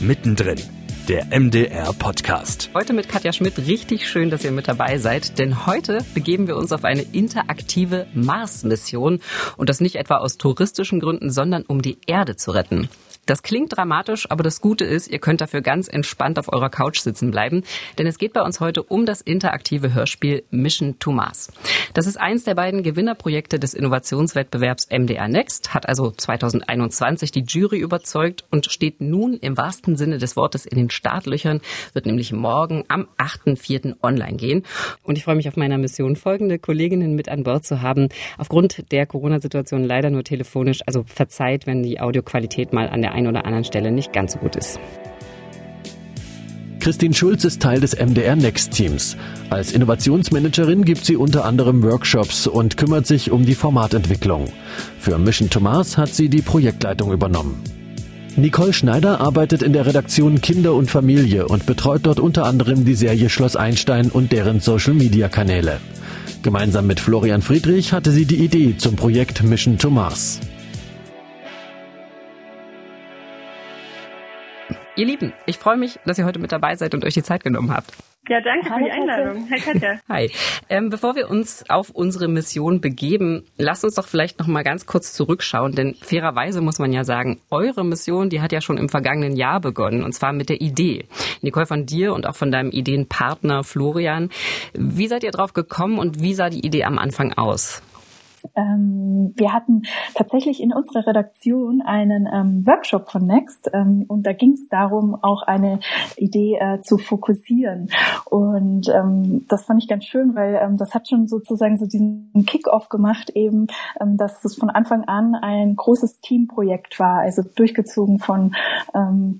Mittendrin, der MDR Podcast. Heute mit Katja Schmidt. Richtig schön, dass ihr mit dabei seid, denn heute begeben wir uns auf eine interaktive Mars-Mission und das nicht etwa aus touristischen Gründen, sondern um die Erde zu retten. Das klingt dramatisch, aber das Gute ist, ihr könnt dafür ganz entspannt auf eurer Couch sitzen bleiben, denn es geht bei uns heute um das interaktive Hörspiel Mission to Mars. Das ist eins der beiden Gewinnerprojekte des Innovationswettbewerbs MDR Next, hat also 2021 die Jury überzeugt und steht nun im wahrsten Sinne des Wortes in den Startlöchern, wird nämlich morgen am 8.4. online gehen. Und ich freue mich auf meiner Mission folgende Kolleginnen mit an Bord zu haben. Aufgrund der Corona-Situation leider nur telefonisch, also verzeiht, wenn die Audioqualität mal an der einen oder anderen Stelle nicht ganz so gut ist. Christine Schulz ist Teil des MDR Next Teams. Als Innovationsmanagerin gibt sie unter anderem Workshops und kümmert sich um die Formatentwicklung. Für Mission to Mars hat sie die Projektleitung übernommen. Nicole Schneider arbeitet in der Redaktion Kinder und Familie und betreut dort unter anderem die Serie Schloss Einstein und deren Social-Media-Kanäle. Gemeinsam mit Florian Friedrich hatte sie die Idee zum Projekt Mission to Ihr Lieben, ich freue mich, dass ihr heute mit dabei seid und euch die Zeit genommen habt. Ja, danke Hi, für die Einladung. Hi Katja. Hi. Ähm, bevor wir uns auf unsere Mission begeben, lasst uns doch vielleicht noch mal ganz kurz zurückschauen, denn fairerweise muss man ja sagen, eure Mission, die hat ja schon im vergangenen Jahr begonnen, und zwar mit der Idee. Nicole, von dir und auch von deinem Ideenpartner Florian. Wie seid ihr drauf gekommen und wie sah die Idee am Anfang aus? Ähm, wir hatten tatsächlich in unserer Redaktion einen ähm, Workshop von Next ähm, und da ging es darum, auch eine Idee äh, zu fokussieren. Und ähm, das fand ich ganz schön, weil ähm, das hat schon sozusagen so diesen Kick-off gemacht, eben, ähm, dass es von Anfang an ein großes Teamprojekt war, also durchgezogen von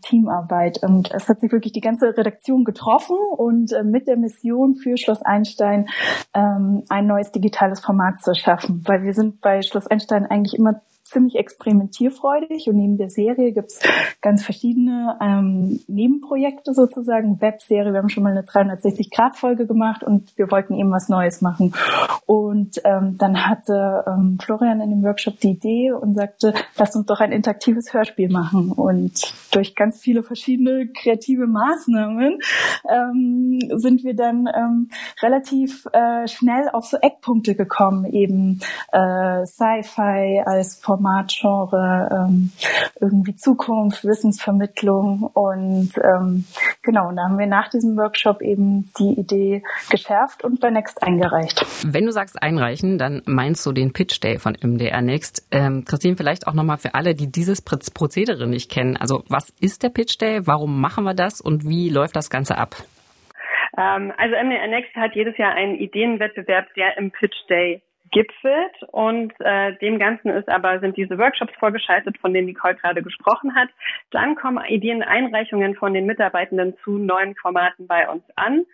Teamarbeit. Und es hat sich wirklich die ganze Redaktion getroffen und äh, mit der Mission für Schloss Einstein ein neues digitales Format zu schaffen. Weil weil wir sind bei Schloss Einstein eigentlich immer ziemlich experimentierfreudig und neben der Serie gibt's ganz verschiedene ähm, Nebenprojekte sozusagen, Webserie, wir haben schon mal eine 360-Grad-Folge gemacht und wir wollten eben was Neues machen. Und ähm, dann hatte ähm, Florian in dem Workshop die Idee und sagte, lass uns doch ein interaktives Hörspiel machen. Und durch ganz viele verschiedene kreative Maßnahmen ähm, sind wir dann ähm, relativ äh, schnell auf so Eckpunkte gekommen, eben äh, Sci-Fi als Format Formatgenre, ähm, irgendwie Zukunft, Wissensvermittlung und ähm, genau, und da haben wir nach diesem Workshop eben die Idee geschärft und bei Next eingereicht. Wenn du sagst einreichen, dann meinst du den Pitch Day von MDR Next. Ähm, Christine, vielleicht auch nochmal für alle, die dieses Prozedere nicht kennen. Also was ist der Pitch Day? Warum machen wir das und wie läuft das Ganze ab? Ähm, also MDR Next hat jedes Jahr einen Ideenwettbewerb, der im Pitch Day gipfelt und äh, dem Ganzen ist aber sind diese Workshops vorgeschaltet, von denen Nicole gerade gesprochen hat. Dann kommen Ideeneinreichungen von den Mitarbeitenden zu neuen Formaten bei uns an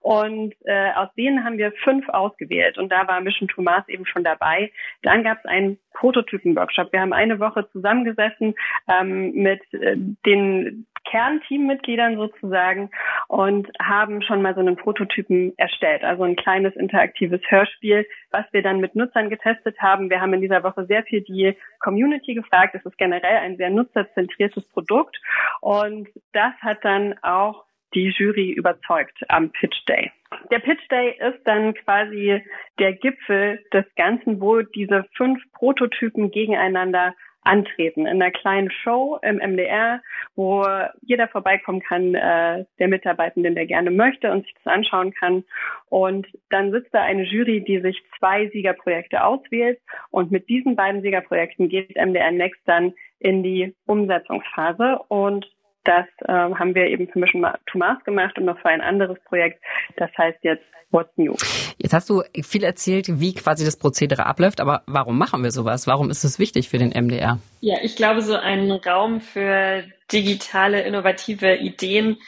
und äh, aus denen haben wir fünf ausgewählt und da war Mission Thomas eben schon dabei. Dann gab es einen Prototypen-Workshop. Wir haben eine Woche zusammengesessen ähm, mit äh, den Kernteammitgliedern sozusagen und haben schon mal so einen Prototypen erstellt, also ein kleines interaktives Hörspiel, was wir dann mit Nutzern getestet haben. Wir haben in dieser Woche sehr viel die Community gefragt. Es ist generell ein sehr nutzerzentriertes Produkt und das hat dann auch die Jury überzeugt am Pitch Day. Der Pitch Day ist dann quasi der Gipfel des Ganzen, wo diese fünf Prototypen gegeneinander antreten in einer kleinen Show im MDR, wo jeder vorbeikommen kann, äh, der Mitarbeitenden, der gerne möchte und sich das anschauen kann. Und dann sitzt da eine Jury, die sich zwei Siegerprojekte auswählt. Und mit diesen beiden Siegerprojekten geht MDR Next dann in die Umsetzungsphase. Und das äh, haben wir eben für Mission to Mars gemacht und noch für ein anderes Projekt. Das heißt jetzt What's New. Jetzt hast du viel erzählt, wie quasi das Prozedere abläuft, aber warum machen wir sowas? Warum ist es wichtig für den MDR? Ja, ich glaube, so ein Raum für digitale, innovative Ideen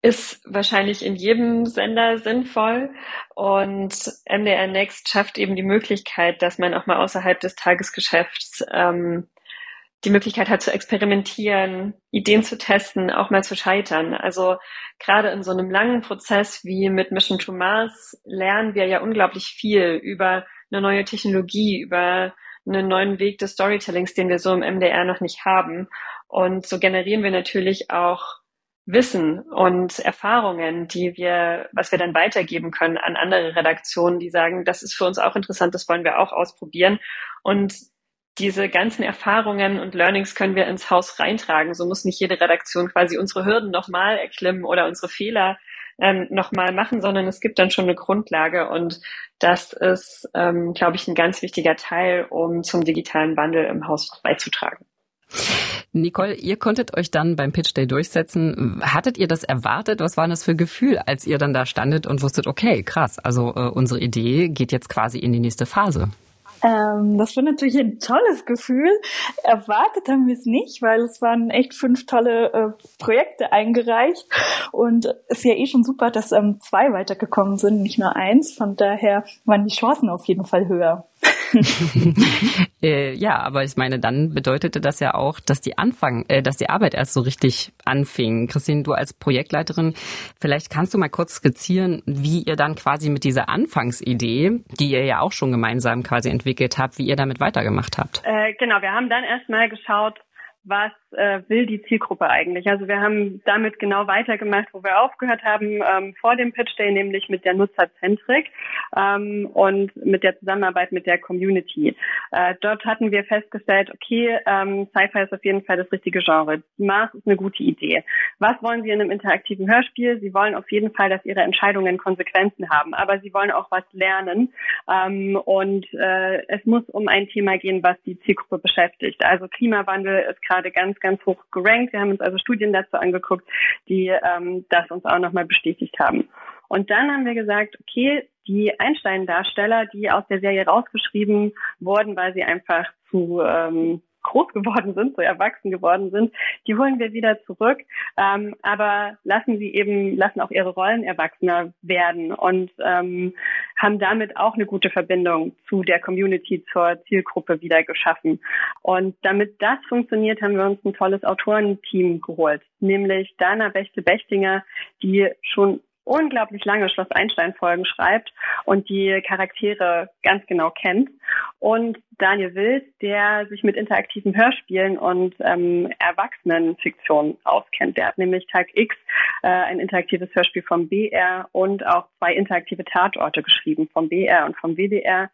ist wahrscheinlich in jedem Sender sinnvoll und MDR Next schafft eben die Möglichkeit, dass man auch mal außerhalb des Tagesgeschäfts ähm, die Möglichkeit hat zu experimentieren, Ideen zu testen, auch mal zu scheitern. Also gerade in so einem langen Prozess wie mit Mission to Mars lernen wir ja unglaublich viel über eine neue Technologie, über einen neuen Weg des Storytellings, den wir so im MDR noch nicht haben. Und so generieren wir natürlich auch Wissen und Erfahrungen, die wir, was wir dann weitergeben können an andere Redaktionen, die sagen, das ist für uns auch interessant, das wollen wir auch ausprobieren. Und diese ganzen Erfahrungen und Learnings können wir ins Haus reintragen. So muss nicht jede Redaktion quasi unsere Hürden nochmal erklimmen oder unsere Fehler ähm, nochmal machen, sondern es gibt dann schon eine Grundlage und das ist, ähm, glaube ich, ein ganz wichtiger Teil, um zum digitalen Wandel im Haus beizutragen. Nicole, ihr konntet euch dann beim Pitch Day durchsetzen. Hattet ihr das erwartet? Was war das für Gefühl, als ihr dann da standet und wusstet, okay, krass, also äh, unsere Idee geht jetzt quasi in die nächste Phase? Ähm, das war natürlich ein tolles Gefühl. Erwartet haben wir es nicht, weil es waren echt fünf tolle äh, Projekte eingereicht und es ist ja eh schon super, dass ähm, zwei weitergekommen sind, nicht nur eins. Von daher waren die Chancen auf jeden Fall höher. äh, ja, aber ich meine, dann bedeutete das ja auch, dass die Anfang, äh, dass die Arbeit erst so richtig anfing. Christine, du als Projektleiterin, vielleicht kannst du mal kurz skizzieren, wie ihr dann quasi mit dieser Anfangsidee, die ihr ja auch schon gemeinsam quasi entwickelt habt, wie ihr damit weitergemacht habt. Äh, genau, wir haben dann erstmal geschaut, was äh, will die Zielgruppe eigentlich. Also wir haben damit genau weitergemacht, wo wir aufgehört haben ähm, vor dem Pitch Day, nämlich mit der Nutzerzentrik ähm, und mit der Zusammenarbeit mit der Community. Äh, dort hatten wir festgestellt, okay, ähm, Sci-Fi ist auf jeden Fall das richtige Genre. Mars ist eine gute Idee. Was wollen Sie in einem interaktiven Hörspiel? Sie wollen auf jeden Fall, dass Ihre Entscheidungen Konsequenzen haben, aber Sie wollen auch was lernen ähm, und äh, es muss um ein Thema gehen, was die Zielgruppe beschäftigt. Also Klimawandel ist gerade ganz, ganz hoch gerankt. Wir haben uns also Studien dazu angeguckt, die ähm, das uns auch nochmal bestätigt haben. Und dann haben wir gesagt, okay, die Einstein-Darsteller, die aus der Serie rausgeschrieben wurden, weil sie einfach zu ähm, groß geworden sind, so erwachsen geworden sind, die holen wir wieder zurück, ähm, aber lassen sie eben, lassen auch ihre Rollen erwachsener werden und ähm, haben damit auch eine gute Verbindung zu der Community, zur Zielgruppe wieder geschaffen. Und damit das funktioniert, haben wir uns ein tolles Autorenteam geholt, nämlich Dana Bechtel-Bechtinger, die schon unglaublich lange Schloss Einstein Folgen schreibt und die Charaktere ganz genau kennt. Und Daniel Wild, der sich mit interaktiven Hörspielen und ähm, Erwachsenenfiktion auskennt. Der hat nämlich Tag X äh, ein interaktives Hörspiel vom BR und auch zwei interaktive Tatorte geschrieben vom BR und vom WDR.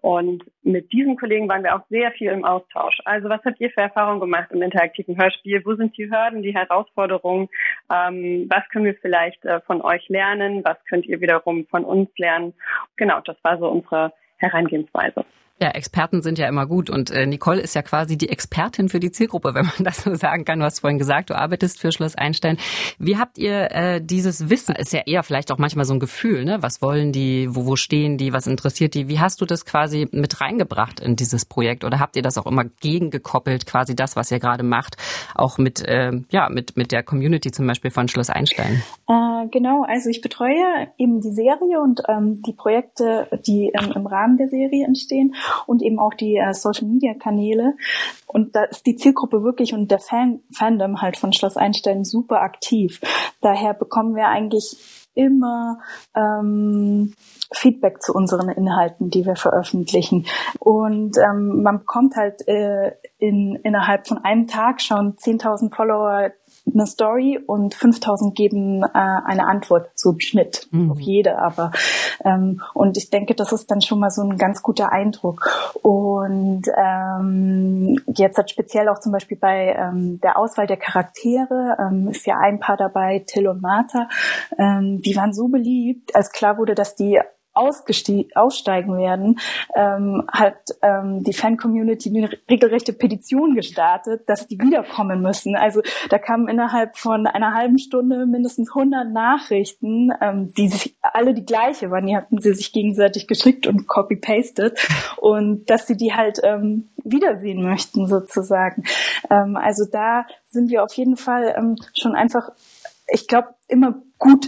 Und mit diesen Kollegen waren wir auch sehr viel im Austausch. Also was habt ihr für Erfahrungen gemacht im interaktiven Hörspiel? Wo sind die Hürden, die Herausforderungen? Ähm, was können wir vielleicht äh, von euch lernen? Was könnt ihr wiederum von uns lernen? Genau, das war so unsere Herangehensweise. Ja, Experten sind ja immer gut und äh, Nicole ist ja quasi die Expertin für die Zielgruppe, wenn man das so sagen kann. Du hast vorhin gesagt, du arbeitest für Schloss Einstein. Wie habt ihr äh, dieses Wissen? Ist ja eher vielleicht auch manchmal so ein Gefühl, ne? Was wollen die? Wo, wo stehen die? Was interessiert die? Wie hast du das quasi mit reingebracht in dieses Projekt? Oder habt ihr das auch immer gegengekoppelt, quasi das, was ihr gerade macht, auch mit äh, ja mit mit der Community zum Beispiel von Schloss Einstein? Äh, genau, also ich betreue eben die Serie und ähm, die Projekte, die ähm, im Rahmen der Serie entstehen und eben auch die äh, Social Media Kanäle. Und da ist die Zielgruppe wirklich und der Fan Fandom halt von Schloss Einstein super aktiv. Daher bekommen wir eigentlich immer ähm, Feedback zu unseren Inhalten, die wir veröffentlichen. Und ähm, man bekommt halt äh, in, innerhalb von einem Tag schon 10.000 Follower eine Story und 5000 geben äh, eine Antwort, so im Schnitt mhm. auf jede. Aber ähm, und ich denke, das ist dann schon mal so ein ganz guter Eindruck. Und ähm, jetzt hat speziell auch zum Beispiel bei ähm, der Auswahl der Charaktere ähm, ist ja ein Paar dabei, Till und Martha. Ähm, die waren so beliebt, als klar wurde, dass die aussteigen werden, ähm, hat ähm, die Fan-Community eine regelrechte Petition gestartet, dass die wiederkommen müssen. Also da kamen innerhalb von einer halben Stunde mindestens 100 Nachrichten, ähm, die sich alle die gleiche waren. Die hatten sie sich gegenseitig geschickt und copy-pasted und dass sie die halt ähm, wiedersehen möchten sozusagen. Ähm, also da sind wir auf jeden Fall ähm, schon einfach, ich glaube, immer gut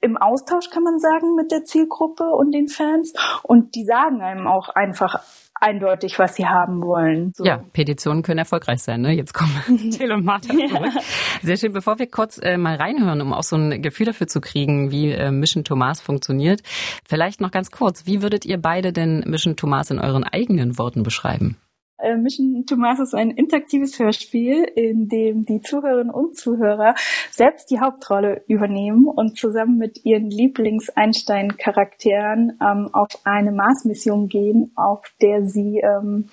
im Austausch, kann man sagen, mit der Zielgruppe und den Fans. Und die sagen einem auch einfach eindeutig, was sie haben wollen. So. Ja, Petitionen können erfolgreich sein. Ne? Jetzt kommen Martha zurück. Ja. Sehr schön. Bevor wir kurz äh, mal reinhören, um auch so ein Gefühl dafür zu kriegen, wie äh, Mission Thomas funktioniert, vielleicht noch ganz kurz. Wie würdet ihr beide denn Mission Thomas in euren eigenen Worten beschreiben? Äh, Mission Thomas ist ein interaktives Hörspiel, in dem die Zuhörerinnen und Zuhörer selbst die Hauptrolle übernehmen und zusammen mit ihren Lieblings-Einstein-Charakteren ähm, auf eine Mars-Mission gehen, auf der sie ähm,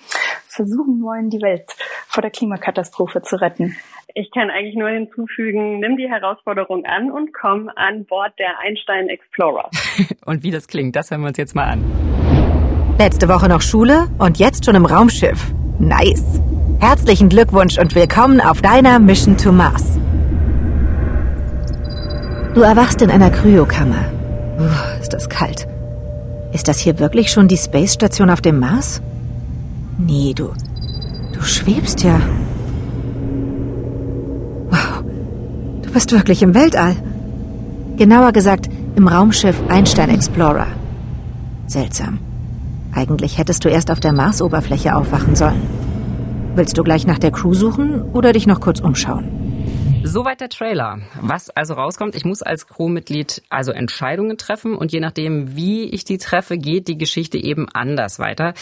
versuchen wollen, die Welt vor der Klimakatastrophe zu retten. Ich kann eigentlich nur hinzufügen, nimm die Herausforderung an und komm an Bord der Einstein Explorer. und wie das klingt, das hören wir uns jetzt mal an. Letzte Woche noch Schule und jetzt schon im Raumschiff. Nice. Herzlichen Glückwunsch und willkommen auf deiner Mission to Mars. Du erwachst in einer Kryokammer. Uh, ist das kalt. Ist das hier wirklich schon die Space Station auf dem Mars? Nee, du. Du schwebst ja. Wow. Du bist wirklich im Weltall. Genauer gesagt, im Raumschiff Einstein Explorer. Seltsam. Eigentlich hättest du erst auf der Marsoberfläche aufwachen sollen. Willst du gleich nach der Crew suchen oder dich noch kurz umschauen? Soweit der Trailer. Was also rauskommt, ich muss als Crewmitglied also Entscheidungen treffen und je nachdem, wie ich die treffe, geht die Geschichte eben anders weiter.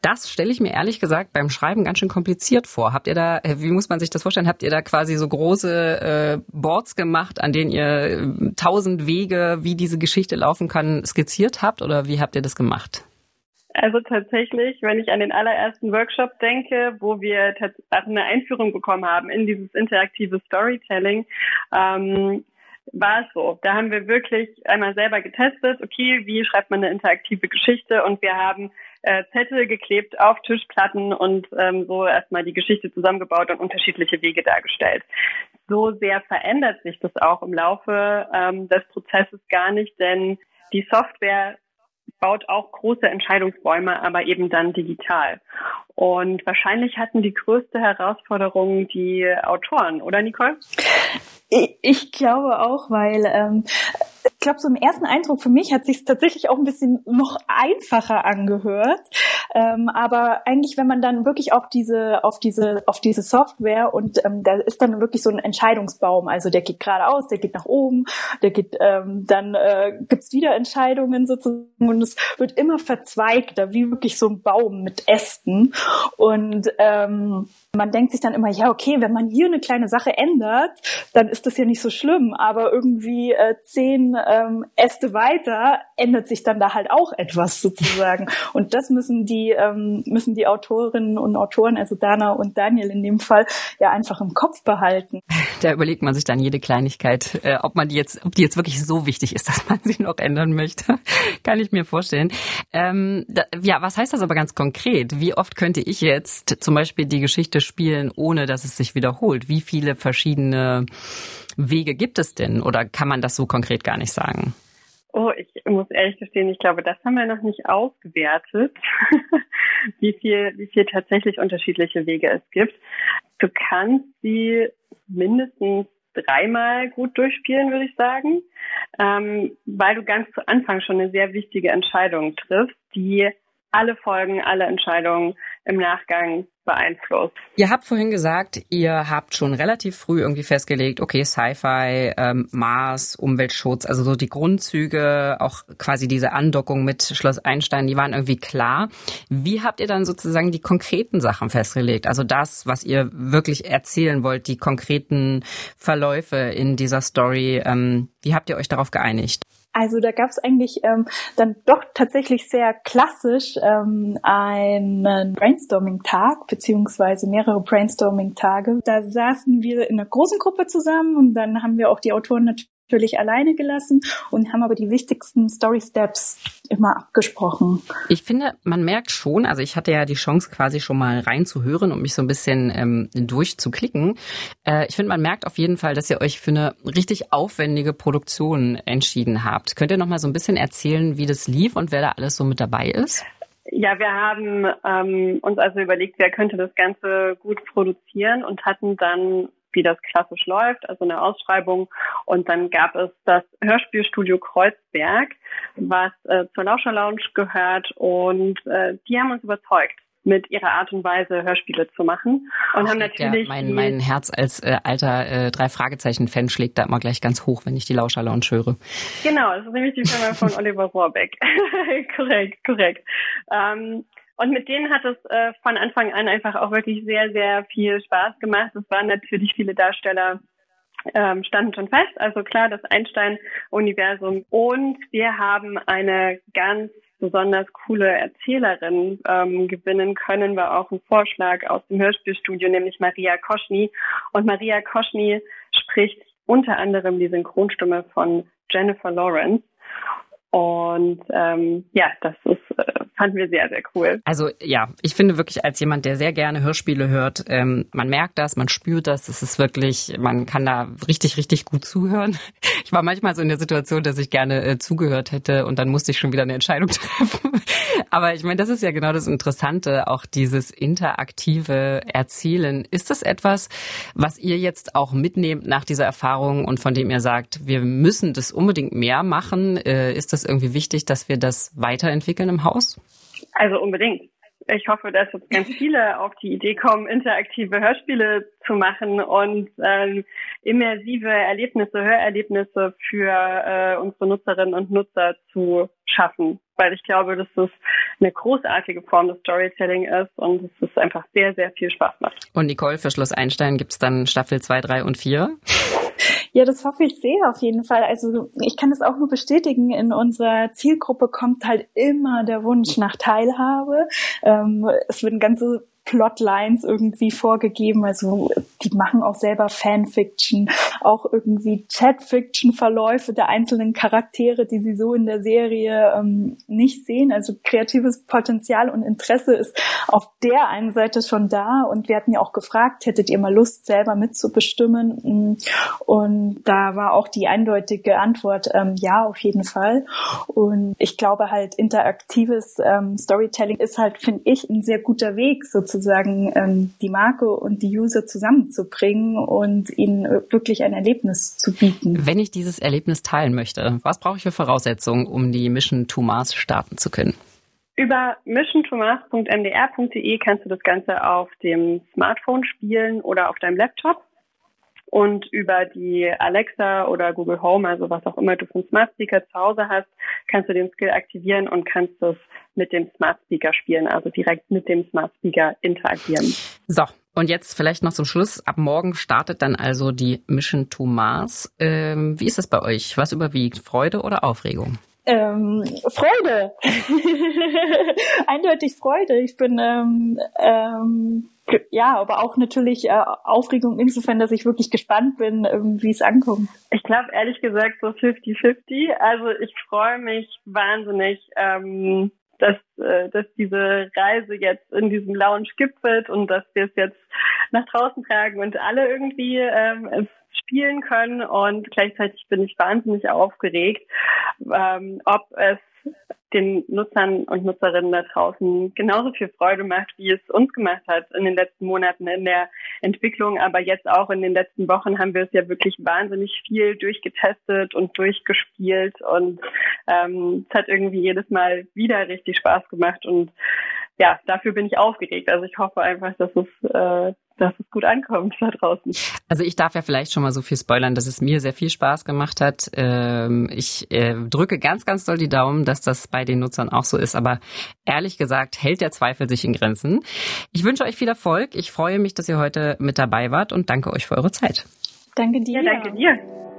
Das stelle ich mir ehrlich gesagt beim Schreiben ganz schön kompliziert vor. Habt ihr da, wie muss man sich das vorstellen? Habt ihr da quasi so große äh, Boards gemacht, an denen ihr äh, tausend Wege, wie diese Geschichte laufen kann, skizziert habt oder wie habt ihr das gemacht? Also tatsächlich, wenn ich an den allerersten Workshop denke, wo wir eine Einführung bekommen haben in dieses interaktive Storytelling, ähm, war es so. Da haben wir wirklich einmal selber getestet, okay, wie schreibt man eine interaktive Geschichte und wir haben äh, Zettel geklebt auf Tischplatten und ähm, so erstmal die Geschichte zusammengebaut und unterschiedliche Wege dargestellt. So sehr verändert sich das auch im Laufe ähm, des Prozesses gar nicht, denn die Software baut auch große Entscheidungsbäume, aber eben dann digital. Und wahrscheinlich hatten die größte Herausforderung die Autoren, oder Nicole? Ich, ich glaube auch, weil ähm, ich glaube, so im ersten Eindruck für mich hat sich tatsächlich auch ein bisschen noch einfacher angehört. Ähm, aber eigentlich, wenn man dann wirklich auf diese, auf diese, auf diese Software und ähm, da ist dann wirklich so ein Entscheidungsbaum. Also der geht geradeaus, der geht nach oben, der geht, ähm, dann äh, gibt's wieder Entscheidungen sozusagen und es wird immer verzweigter, wie wirklich so ein Baum mit Ästen. Und ähm, man denkt sich dann immer, ja, okay, wenn man hier eine kleine Sache ändert, dann ist das ja nicht so schlimm, aber irgendwie äh, zehn ähm, Äste weiter ändert sich dann da halt auch etwas sozusagen. Und das müssen die, ähm, müssen die Autorinnen und Autoren, also Dana und Daniel in dem Fall, ja einfach im Kopf behalten. Da überlegt man sich dann jede Kleinigkeit, äh, ob man die jetzt, ob die jetzt wirklich so wichtig ist, dass man sie noch ändern möchte. Kann ich mir vorstellen. Ähm, da, ja, was heißt das aber ganz konkret? Wie oft könnte ich jetzt zum Beispiel die Geschichte spielen, ohne dass es sich wiederholt? Wie viele verschiedene Wege gibt es denn oder kann man das so konkret gar nicht sagen? Oh, ich muss ehrlich gestehen, ich glaube, das haben wir noch nicht ausgewertet, wie viel, wie viel tatsächlich unterschiedliche Wege es gibt. Du kannst sie mindestens dreimal gut durchspielen, würde ich sagen, ähm, weil du ganz zu Anfang schon eine sehr wichtige Entscheidung triffst, die alle Folgen, alle Entscheidungen im Nachgang beeinflusst. Ihr habt vorhin gesagt, ihr habt schon relativ früh irgendwie festgelegt, okay, Sci-Fi, ähm, Mars, Umweltschutz, also so die Grundzüge, auch quasi diese Andockung mit Schloss Einstein, die waren irgendwie klar. Wie habt ihr dann sozusagen die konkreten Sachen festgelegt? Also das, was ihr wirklich erzählen wollt, die konkreten Verläufe in dieser Story, ähm, wie habt ihr euch darauf geeinigt? Also da gab es eigentlich ähm, dann doch tatsächlich sehr klassisch ähm, einen Brainstorming-Tag beziehungsweise mehrere Brainstorming-Tage. Da saßen wir in einer großen Gruppe zusammen und dann haben wir auch die Autoren natürlich alleine gelassen und haben aber die wichtigsten Story Steps immer abgesprochen. Ich finde, man merkt schon, also ich hatte ja die Chance quasi schon mal reinzuhören und mich so ein bisschen ähm, durchzuklicken. Äh, ich finde, man merkt auf jeden Fall, dass ihr euch für eine richtig aufwendige Produktion entschieden habt. Könnt ihr noch mal so ein bisschen erzählen, wie das lief und wer da alles so mit dabei ist? Ja, wir haben ähm, uns also überlegt, wer könnte das Ganze gut produzieren und hatten dann wie das klassisch läuft, also eine Ausschreibung. Und dann gab es das Hörspielstudio Kreuzberg, was äh, zur Lauscher Lounge gehört und äh, die haben uns überzeugt mit ihrer Art und Weise Hörspiele zu machen und Ach, haben natürlich ja, mein, mein Herz als äh, alter äh, drei Fragezeichen Fan schlägt da immer gleich ganz hoch, wenn ich die Lauscher Lounge höre. Genau, das ist nämlich die Firma von Oliver Rohrbeck. korrekt, korrekt. Ähm, Und mit denen hat es äh, von Anfang an einfach auch wirklich sehr, sehr viel Spaß gemacht. Es waren natürlich viele Darsteller ähm, standen schon fest. Also klar, das Einstein-Universum. Und wir haben eine ganz besonders coole Erzählerin ähm, gewinnen können, war auch ein Vorschlag aus dem Hörspielstudio, nämlich Maria Koschny. Und Maria Koschny spricht unter anderem die Synchronstimme von Jennifer Lawrence. Und ähm, ja, das ist, äh, fanden wir sehr, sehr cool. Also ja, ich finde wirklich als jemand, der sehr gerne Hörspiele hört, ähm, man merkt das, man spürt das, es ist wirklich, man kann da richtig, richtig gut zuhören. Ich war manchmal so in der Situation, dass ich gerne äh, zugehört hätte und dann musste ich schon wieder eine Entscheidung treffen. Aber ich meine, das ist ja genau das Interessante, auch dieses interaktive Erzählen. Ist das etwas, was ihr jetzt auch mitnehmt nach dieser Erfahrung und von dem ihr sagt, wir müssen das unbedingt mehr machen? Äh, ist das irgendwie wichtig, dass wir das weiterentwickeln im Haus? Also unbedingt. Ich hoffe, dass jetzt ganz viele auf die Idee kommen, interaktive Hörspiele zu machen und ähm, immersive Erlebnisse, Hörerlebnisse für äh, unsere Nutzerinnen und Nutzer zu schaffen. Weil ich glaube, dass das eine großartige Form des Storytelling ist und es ist einfach sehr, sehr viel Spaß macht. Und Nicole, für Schloss Einstein gibt es dann Staffel 2, 3 und 4? Ja, das hoffe ich sehr auf jeden Fall. Also ich kann das auch nur bestätigen. In unserer Zielgruppe kommt halt immer der Wunsch nach Teilhabe. Ähm, es werden ganze Plotlines irgendwie vorgegeben. Also die machen auch selber Fanfiction, auch irgendwie Chatfiction-Verläufe der einzelnen Charaktere, die sie so in der Serie ähm, nicht sehen. Also kreatives Potenzial und Interesse ist auf der einen Seite schon da. Und wir hatten ja auch gefragt, hättet ihr mal Lust, selber mitzubestimmen? Und da war auch die eindeutige Antwort, ähm, ja, auf jeden Fall. Und ich glaube halt, interaktives ähm, Storytelling ist halt, finde ich, ein sehr guter Weg sozusagen sozusagen ähm, die Marke und die User zusammenzubringen und ihnen wirklich ein Erlebnis zu bieten. Wenn ich dieses Erlebnis teilen möchte, was brauche ich für Voraussetzungen, um die Mission to Mars starten zu können? Über missiontomars.mdr.de kannst du das Ganze auf dem Smartphone spielen oder auf deinem Laptop. Und über die Alexa oder Google Home, also was auch immer du für einen Smart Speaker zu Hause hast, kannst du den Skill aktivieren und kannst es mit dem Smart Speaker spielen, also direkt mit dem Smart Speaker interagieren. So, und jetzt vielleicht noch zum Schluss. Ab morgen startet dann also die Mission to Mars. Ähm, wie ist das bei euch? Was überwiegt? Freude oder Aufregung? Ähm, Freude. Eindeutig Freude. Ich bin ähm, ähm, ja, aber auch natürlich äh, Aufregung insofern, dass ich wirklich gespannt bin, ähm, wie es ankommt. Ich glaube ehrlich gesagt so 50-50. Also ich freue mich wahnsinnig, ähm, dass, äh, dass diese Reise jetzt in diesem Lounge gipfelt und dass wir es jetzt nach draußen tragen und alle irgendwie ähm, spielen können. Und gleichzeitig bin ich wahnsinnig aufgeregt, ähm, ob es den Nutzern und Nutzerinnen da draußen genauso viel Freude macht, wie es uns gemacht hat in den letzten Monaten in der Entwicklung. Aber jetzt auch in den letzten Wochen haben wir es ja wirklich wahnsinnig viel durchgetestet und durchgespielt und ähm, es hat irgendwie jedes Mal wieder richtig Spaß gemacht und ja, dafür bin ich aufgeregt. Also ich hoffe einfach, dass es äh, dass es gut ankommt da draußen. Also ich darf ja vielleicht schon mal so viel spoilern, dass es mir sehr viel Spaß gemacht hat. Ähm, ich äh, drücke ganz, ganz doll die Daumen, dass das bei den Nutzern auch so ist. Aber ehrlich gesagt hält der Zweifel sich in Grenzen. Ich wünsche euch viel Erfolg. Ich freue mich, dass ihr heute mit dabei wart und danke euch für eure Zeit. Danke dir. Ja, danke dir.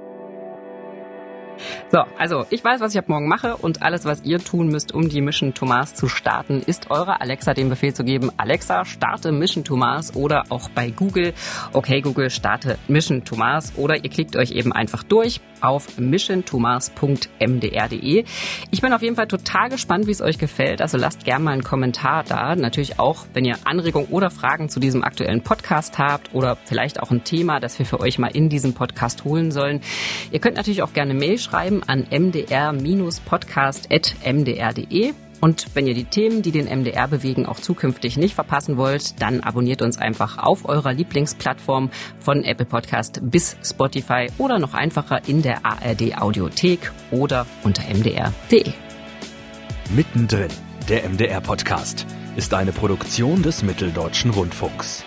So, also ich weiß, was ich ab morgen mache und alles, was ihr tun müsst, um die Mission to Mars zu starten, ist eurer Alexa den Befehl zu geben, Alexa, starte Mission to Mars oder auch bei Google, okay Google, starte Mission to Mars oder ihr klickt euch eben einfach durch auf missiontomars.mdr.de. Ich bin auf jeden Fall total gespannt, wie es euch gefällt, also lasst gerne mal einen Kommentar da. Natürlich auch, wenn ihr Anregungen oder Fragen zu diesem aktuellen Podcast habt oder vielleicht auch ein Thema, das wir für euch mal in diesem Podcast holen sollen. Ihr könnt natürlich auch gerne Mail an mdr-podcast.mdr.de. Und wenn ihr die Themen, die den MDR bewegen, auch zukünftig nicht verpassen wollt, dann abonniert uns einfach auf eurer Lieblingsplattform von Apple Podcast bis Spotify oder noch einfacher in der ARD Audiothek oder unter mdr.de. Mittendrin, der MDR Podcast, ist eine Produktion des Mitteldeutschen Rundfunks.